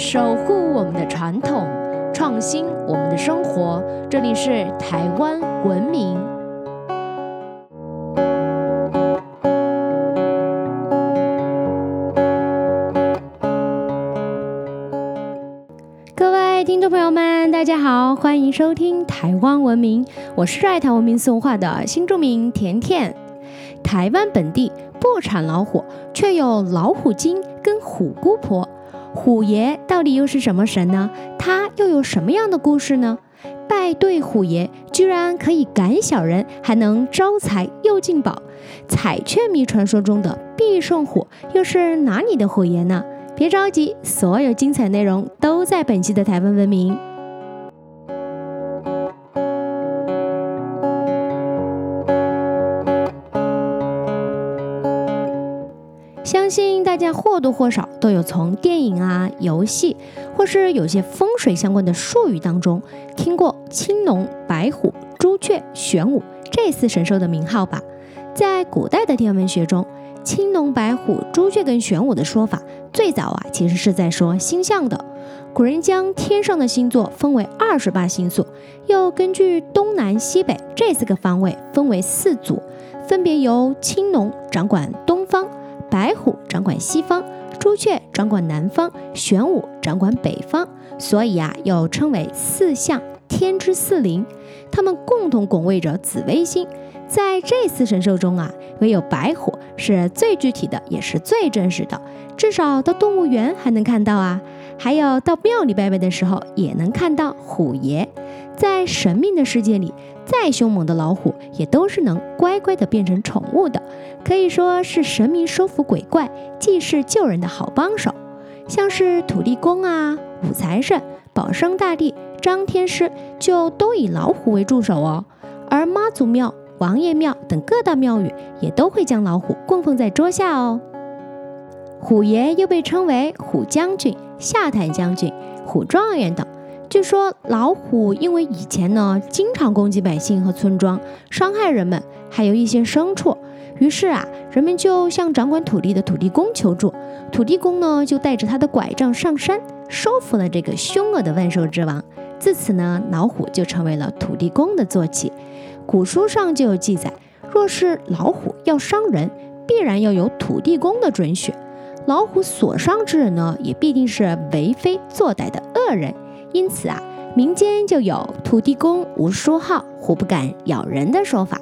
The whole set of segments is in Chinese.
守护我们的传统，创新我们的生活。这里是台湾文明。各位听众朋友们，大家好，欢迎收听台湾文明，我是爱台文明送话的新著名甜甜。台湾本地不产老虎，却有老虎精跟虎姑婆。虎爷到底又是什么神呢？他又有什么样的故事呢？拜对虎爷居然可以赶小人，还能招财又进宝。彩雀迷传说中的必胜虎又是哪里的虎爷呢？别着急，所有精彩内容都在本期的台湾文明。相信大家或多或少都有从电影啊、游戏，或是有些风水相关的术语当中听过青龙、白虎、朱雀、玄武这四神兽的名号吧？在古代的天文学中，青龙、白虎、朱雀跟玄武的说法，最早啊其实是在说星象的。古人将天上的星座分为二十八星宿，又根据东南西北这四个方位分为四组，分别由青龙掌管东。白虎掌管西方，朱雀掌管南方，玄武掌管北方，所以啊，又称为四象，天之四灵。他们共同拱卫着紫微星。在这四神兽中啊，唯有白虎是最具体的，也是最真实的，至少到动物园还能看到啊。还有到庙里拜拜的时候，也能看到虎爷。在神秘的世界里，再凶猛的老虎也都是能乖乖的变成宠物的，可以说是神明收服鬼怪、济世救人的好帮手。像是土地公啊、五财神、保生大帝、张天师，就都以老虎为助手哦。而妈祖庙、王爷庙等各大庙宇也都会将老虎供奉在桌下哦。虎爷又被称为虎将军、下台将军、虎状元等。据说老虎因为以前呢经常攻击百姓和村庄，伤害人们，还有一些牲畜，于是啊，人们就向掌管土地的土地公求助。土地公呢就带着他的拐杖上山，收服了这个凶恶的万兽之王。自此呢，老虎就成为了土地公的坐骑。古书上就有记载，若是老虎要伤人，必然要有土地公的准许。老虎所伤之人呢，也必定是为非作歹的恶人。因此啊，民间就有“土地公无书号，虎不敢咬人”的说法。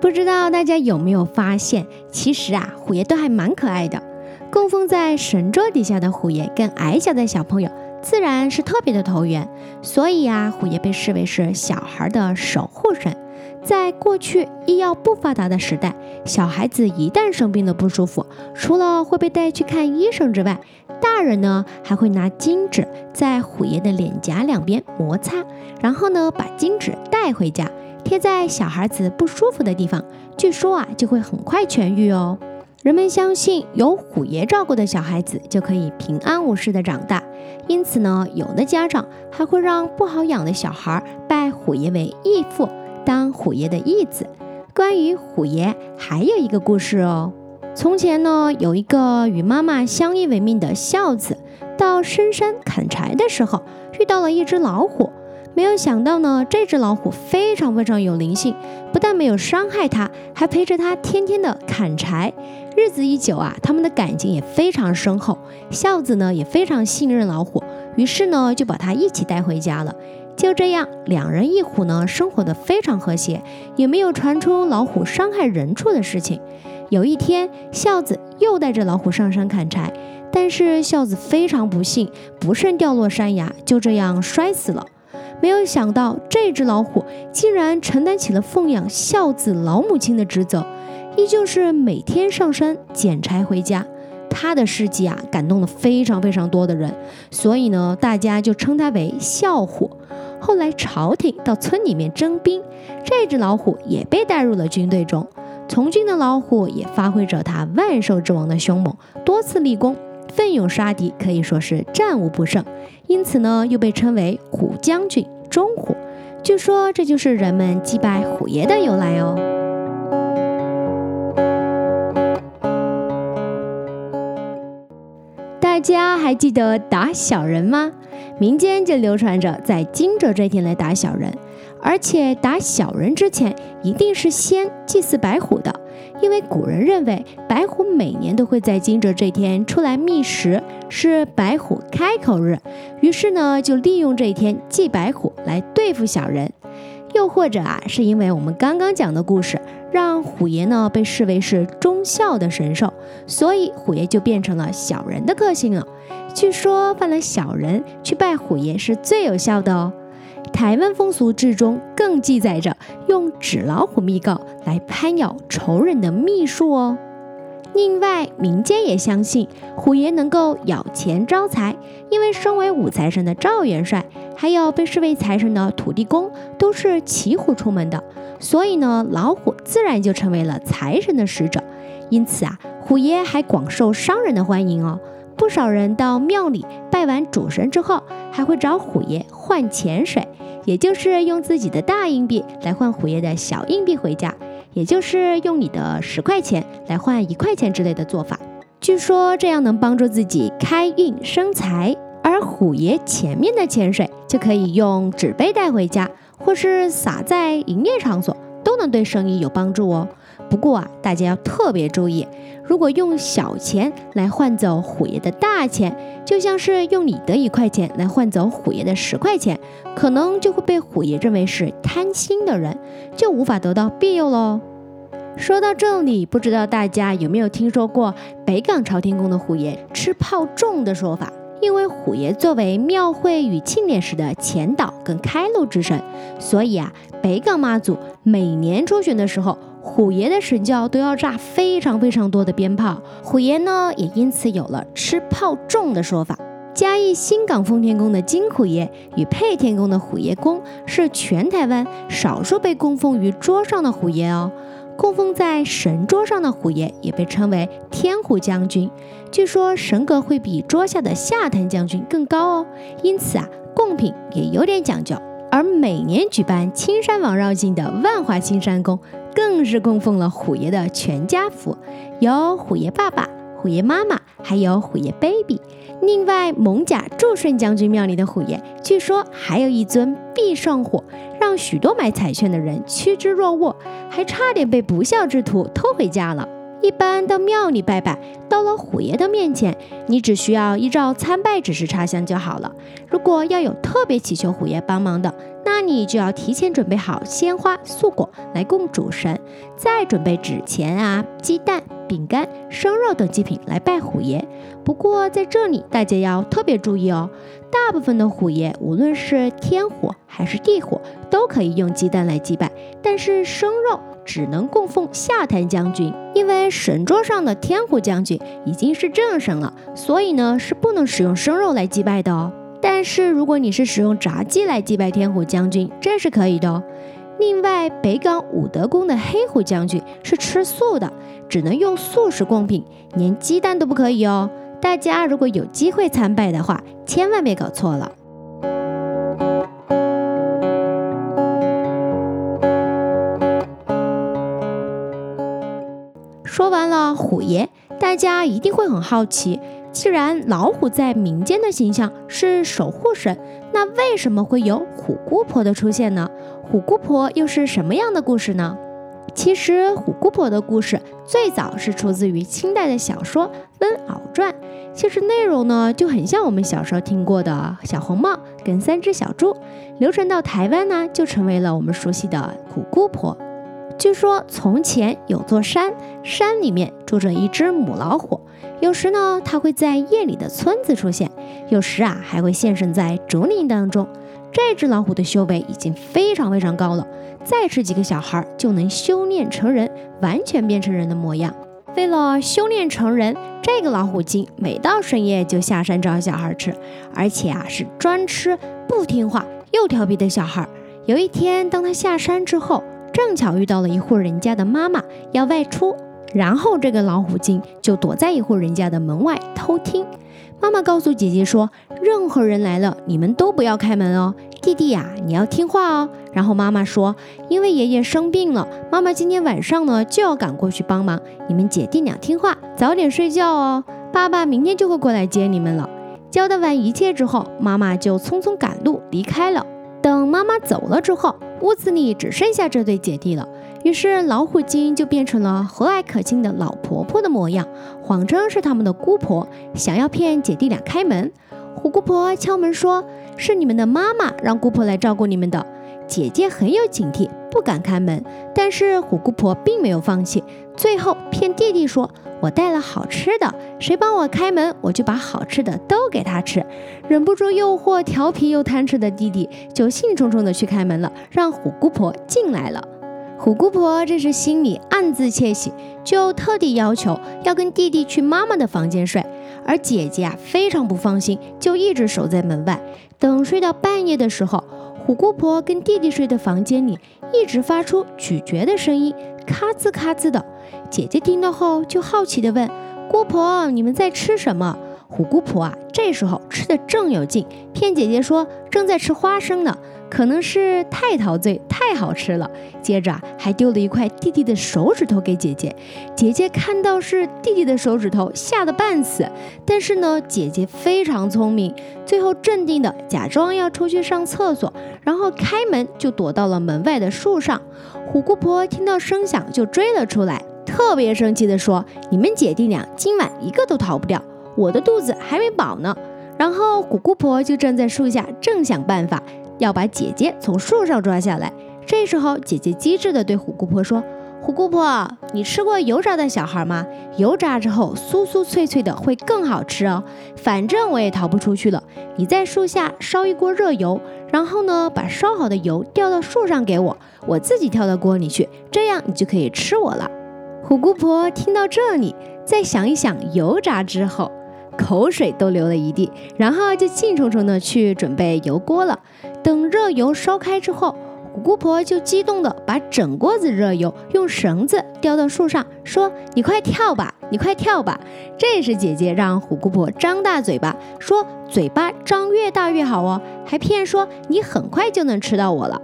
不知道大家有没有发现，其实啊，虎爷都还蛮可爱的。供奉在神桌底下的虎爷，跟矮小的小朋友自然是特别的投缘。所以啊，虎爷被视为是小孩的守护神。在过去医药不发达的时代，小孩子一旦生病了不舒服，除了会被带去看医生之外，大人呢还会拿金纸在虎爷的脸颊两边摩擦，然后呢把金纸带回家，贴在小孩子不舒服的地方，据说啊就会很快痊愈哦。人们相信有虎爷照顾的小孩子就可以平安无事的长大，因此呢，有的家长还会让不好养的小孩拜虎爷为义父。当虎爷的义子，关于虎爷还有一个故事哦。从前呢，有一个与妈妈相依为命的孝子，到深山砍柴的时候，遇到了一只老虎。没有想到呢，这只老虎非常非常有灵性，不但没有伤害他，还陪着他天天的砍柴。日子一久啊，他们的感情也非常深厚。孝子呢，也非常信任老虎，于是呢，就把他一起带回家了。就这样，两人一虎呢，生活的非常和谐，也没有传出老虎伤害人畜的事情。有一天，孝子又带着老虎上山砍柴，但是孝子非常不幸，不慎掉落山崖，就这样摔死了。没有想到，这只老虎竟然承担起了奉养孝子老母亲的职责，依旧是每天上山捡柴回家。他的事迹啊，感动了非常非常多的人，所以呢，大家就称他为孝虎。后来朝廷到村里面征兵，这只老虎也被带入了军队中。从军的老虎也发挥着它万兽之王的凶猛，多次立功，奋勇杀敌，可以说是战无不胜。因此呢，又被称为虎将军、忠虎。据说这就是人们祭拜虎爷的由来哦。大家还记得打小人吗？民间就流传着在惊蛰这天来打小人，而且打小人之前一定是先祭祀白虎的，因为古人认为白虎每年都会在惊蛰这天出来觅食，是白虎开口日，于是呢就利用这一天祭白虎来对付小人。又或者啊，是因为我们刚刚讲的故事，让虎爷呢被视为是忠孝的神兽，所以虎爷就变成了小人的个性了。据说犯了小人去拜虎爷是最有效的哦。台湾风俗志中更记载着用纸老虎密告来攀咬仇人的秘术哦。另外，民间也相信虎爷能够咬钱招财，因为身为五财神的赵元帅，还有被视为财神的土地公，都是骑虎出门的，所以呢，老虎自然就成为了财神的使者。因此啊，虎爷还广受商人的欢迎哦。不少人到庙里拜完主神之后，还会找虎爷换钱水，也就是用自己的大硬币来换虎爷的小硬币回家。也就是用你的十块钱来换一块钱之类的做法，据说这样能帮助自己开运生财。而虎爷前面的钱水就可以用纸杯带回家，或是撒在营业场所，都能对生意有帮助哦。不过啊，大家要特别注意，如果用小钱来换走虎爷的大钱，就像是用你的一块钱来换走虎爷的十块钱，可能就会被虎爷认为是贪心的人，就无法得到庇佑喽。说到这里，不知道大家有没有听说过北港朝天宫的虎爷吃炮重的说法？因为虎爷作为庙会与庆典时的前导跟开路之神，所以啊，北港妈祖每年出巡的时候，虎爷的神教都要炸非常非常多的鞭炮。虎爷呢，也因此有了吃炮重的说法。嘉义新港奉天宫的金虎爷与配天宫的虎爷公是全台湾少数被供奉于桌上的虎爷哦。供奉在神桌上的虎爷也被称为天虎将军，据说神格会比桌下的下坛将军更高哦。因此啊，贡品也有点讲究。而每年举办青山王绕境的万华青山宫，更是供奉了虎爷的全家福，有虎爷爸爸、虎爷妈妈，还有虎爷 baby。另外，蒙甲祝顺将军庙里的虎爷，据说还有一尊必胜虎，让许多买彩券的人趋之若鹜，还差点被不孝之徒偷回家了。一般到庙里拜拜，到了虎爷的面前，你只需要依照参拜指示插香就好了。如果要有特别祈求虎爷帮忙的，那你就要提前准备好鲜花、素果来供主神，再准备纸钱啊、鸡蛋、饼干、生肉等祭品来拜虎爷。不过在这里大家要特别注意哦，大部分的虎爷，无论是天虎还是地虎，都可以用鸡蛋来祭拜，但是生肉。只能供奉下坛将军，因为神桌上的天虎将军已经是正神了，所以呢是不能使用生肉来祭拜的哦。但是如果你是使用炸鸡来祭拜天虎将军，这是可以的哦。另外，北港武德宫的黑虎将军是吃素的，只能用素食贡品，连鸡蛋都不可以哦。大家如果有机会参拜的话，千万别搞错了。说完了虎爷，大家一定会很好奇，既然老虎在民间的形象是守护神，那为什么会有虎姑婆的出现呢？虎姑婆又是什么样的故事呢？其实虎姑婆的故事最早是出自于清代的小说《温媪传》，其实内容呢就很像我们小时候听过的小红帽跟三只小猪，流传到台湾呢就成为了我们熟悉的虎姑婆。据说从前有座山，山里面住着一只母老虎。有时呢，它会在夜里的村子出现；有时啊，还会现身在竹林当中。这只老虎的修为已经非常非常高了，再吃几个小孩就能修炼成人，完全变成人的模样。为了修炼成人，这个老虎精每到深夜就下山找小孩吃，而且啊，是专吃不听话又调皮的小孩。有一天，当他下山之后，正巧遇到了一户人家的妈妈要外出，然后这个老虎精就躲在一户人家的门外偷听。妈妈告诉姐姐说：“任何人来了，你们都不要开门哦。弟弟呀，你要听话哦。”然后妈妈说：“因为爷爷生病了，妈妈今天晚上呢就要赶过去帮忙。你们姐弟俩听话，早点睡觉哦。”爸爸明天就会过来接你们了。交代完一切之后，妈妈就匆匆赶路离开了。等妈妈走了之后，屋子里只剩下这对姐弟了。于是老虎精就变成了和蔼可亲的老婆婆的模样，谎称是他们的姑婆，想要骗姐弟俩开门。虎姑婆敲门说：“是你们的妈妈让姑婆来照顾你们的。”姐姐很有警惕，不敢开门。但是虎姑婆并没有放弃，最后骗弟弟说：“我带了好吃的，谁帮我开门，我就把好吃的都给他吃。”忍不住诱惑，调皮又贪吃的弟弟就兴冲冲的去开门了，让虎姑婆进来了。虎姑婆这时心里暗自窃喜，就特地要求要跟弟弟去妈妈的房间睡。而姐姐啊非常不放心，就一直守在门外，等睡到半夜的时候。虎姑婆跟弟弟睡的房间里，一直发出咀嚼的声音，咔吱咔吱的。姐姐听到后就好奇地问：“姑婆，你们在吃什么？”虎姑婆啊，这时候吃的正有劲，骗姐姐说正在吃花生呢，可能是太陶醉，太好吃了。接着，还丢了一块弟弟的手指头给姐姐。姐姐看到是弟弟的手指头，吓得半死。但是呢，姐姐非常聪明，最后镇定的假装要出去上厕所，然后开门就躲到了门外的树上。虎姑婆听到声响就追了出来，特别生气的说：“你们姐弟俩今晚一个都逃不掉。”我的肚子还没饱呢，然后虎姑婆就站在树下，正想办法要把姐姐从树上抓下来。这时候，姐姐机智地对虎姑婆说：“虎姑婆，你吃过油炸的小孩吗？油炸之后酥酥脆脆的，会更好吃哦。反正我也逃不出去了，你在树下烧一锅热油，然后呢，把烧好的油掉到树上给我，我自己跳到锅里去，这样你就可以吃我了。”虎姑婆听到这里，再想一想油炸之后。口水都流了一地，然后就兴冲冲的去准备油锅了。等热油烧开之后，虎姑婆就激动的把整锅子热油用绳子吊到树上，说：“你快跳吧，你快跳吧！”这时姐姐让虎姑婆张大嘴巴，说：“嘴巴张越大越好哦。”还骗说：“你很快就能吃到我了。”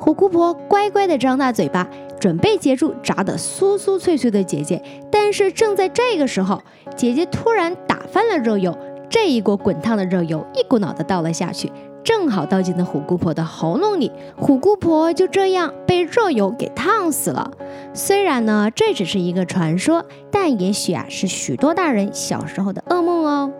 虎姑婆乖乖的张大嘴巴，准备接住炸得酥酥脆脆的姐姐。但是正在这个时候，姐姐突然打翻了热油，这一锅滚烫的热油一股脑的倒了下去，正好倒进了虎姑婆的喉咙里。虎姑婆就这样被热油给烫死了。虽然呢，这只是一个传说，但也许啊，是许多大人小时候的噩梦哦。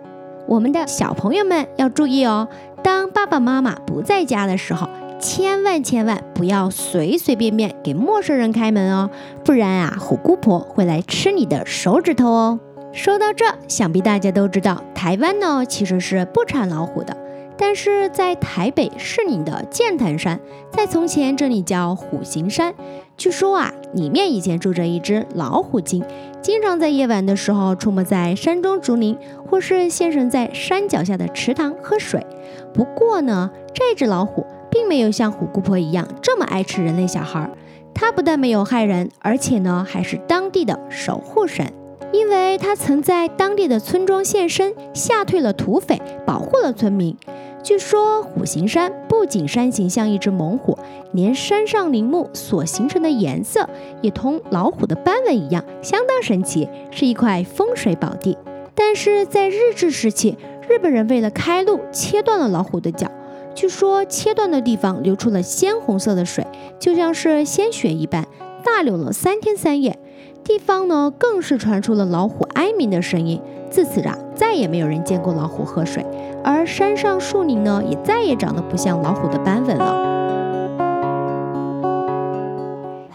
我们的小朋友们要注意哦，当爸爸妈妈不在家的时候。千万千万不要随随便便给陌生人开门哦，不然啊，虎姑婆会来吃你的手指头哦。说到这，想必大家都知道，台湾呢其实是不产老虎的，但是在台北市里的剑潭山，在从前这里叫虎形山，据说啊，里面以前住着一只老虎精，经常在夜晚的时候出没在山中竹林，或是现身在山脚下的池塘喝水。不过呢，这只老虎。并没有像虎姑婆一样这么爱吃人类小孩，它不但没有害人，而且呢还是当地的守护神，因为它曾在当地的村庄现身，吓退了土匪，保护了村民。据说虎形山不仅山形像一只猛虎，连山上林木所形成的颜色也同老虎的斑纹一样，相当神奇，是一块风水宝地。但是在日治时期，日本人为了开路，切断了老虎的脚。据说切断的地方流出了鲜红色的水，就像是鲜血一般，大流了三天三夜。地方呢，更是传出了老虎哀鸣的声音。自此啊，再也没有人见过老虎喝水，而山上树林呢，也再也长得不像老虎的斑纹了。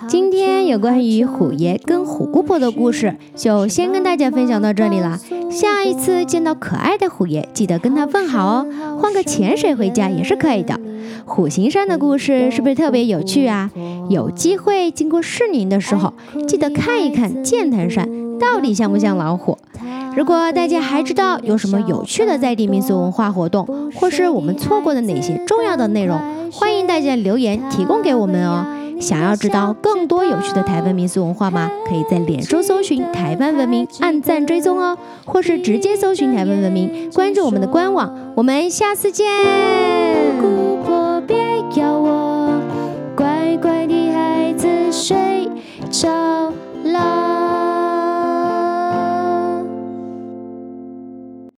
今天有关于虎爷跟虎姑婆的故事，就先跟大家分享到这里了。下一次见到可爱的虎爷，记得跟他问好哦。换个潜水回家也是可以的。虎形山的故事是不是特别有趣啊？有机会经过士林的时候，记得看一看剑潭山到底像不像老虎。如果大家还知道有什么有趣的在地民俗文化活动，或是我们错过的哪些重要的内容，欢迎大家留言提供给我们哦。想要知道更多有趣的台湾民俗文化吗？可以在脸书搜寻“台湾文明”，按赞追踪哦，或是直接搜寻“台湾文明”，关注我们的官网。我们下次见。姑婆别咬我，乖乖的孩子睡着。